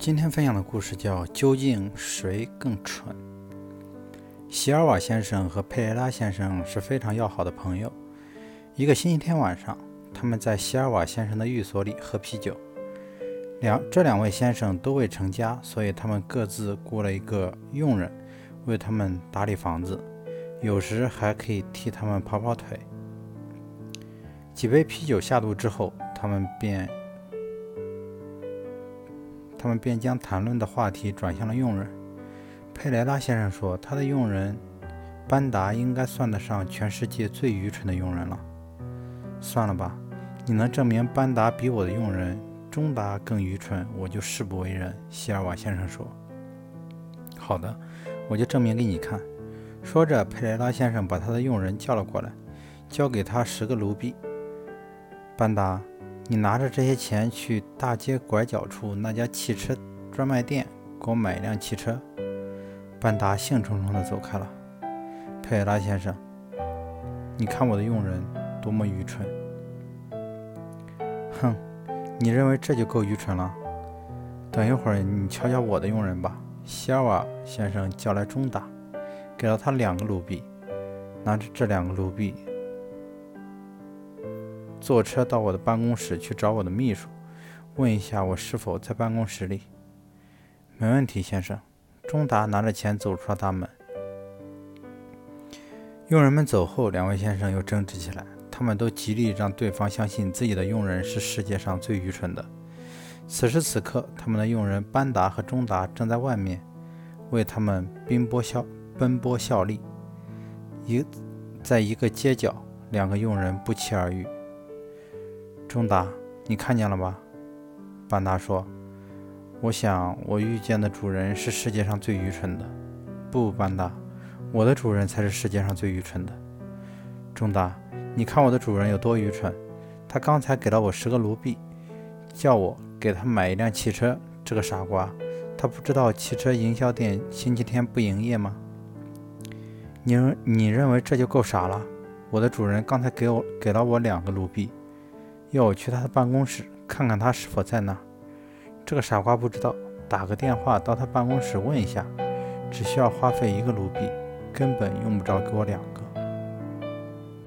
今天分享的故事叫“究竟谁更蠢”。席尔瓦先生和佩雷拉先生是非常要好的朋友。一个星期天晚上，他们在席尔瓦先生的寓所里喝啤酒。两这两位先生都未成家，所以他们各自雇了一个佣人为他们打理房子，有时还可以替他们跑跑腿。几杯啤酒下肚之后，他们便。他们便将谈论的话题转向了佣人。佩雷拉先生说：“他的佣人班达应该算得上全世界最愚蠢的佣人了。”算了吧，你能证明班达比我的佣人中达更愚蠢，我就誓不为人。”希尔瓦先生说。“好的，我就证明给你看。”说着，佩雷拉先生把他的佣人叫了过来，交给他十个卢比。班达。你拿着这些钱去大街拐角处那家汽车专卖店给我买一辆汽车。班达兴冲冲地走开了。佩雷拉先生，你看我的佣人多么愚蠢！哼，你认为这就够愚蠢了？等一会儿你瞧瞧我的佣人吧。希尔瓦先生叫来中达，给了他两个卢比，拿着这两个卢比。坐车到我的办公室去找我的秘书，问一下我是否在办公室里。没问题，先生。钟达拿着钱走出了大门。佣人们走后，两位先生又争执起来。他们都极力让对方相信自己的佣人是世界上最愚蠢的。此时此刻，他们的佣人班达和钟达正在外面为他们奔波效奔波效力。一，在一个街角，两个佣人不期而遇。钟达，你看见了吧？班达说：“我想我遇见的主人是世界上最愚蠢的。”不，班达，我的主人才是世界上最愚蠢的。钟达，你看我的主人有多愚蠢？他刚才给了我十个卢币，叫我给他买一辆汽车。这个傻瓜，他不知道汽车营销店星期天不营业吗？你你认为这就够傻了？我的主人刚才给我给了我两个卢币。要我去他的办公室看看他是否在那儿。这个傻瓜不知道，打个电话到他办公室问一下，只需要花费一个卢比，根本用不着给我两个。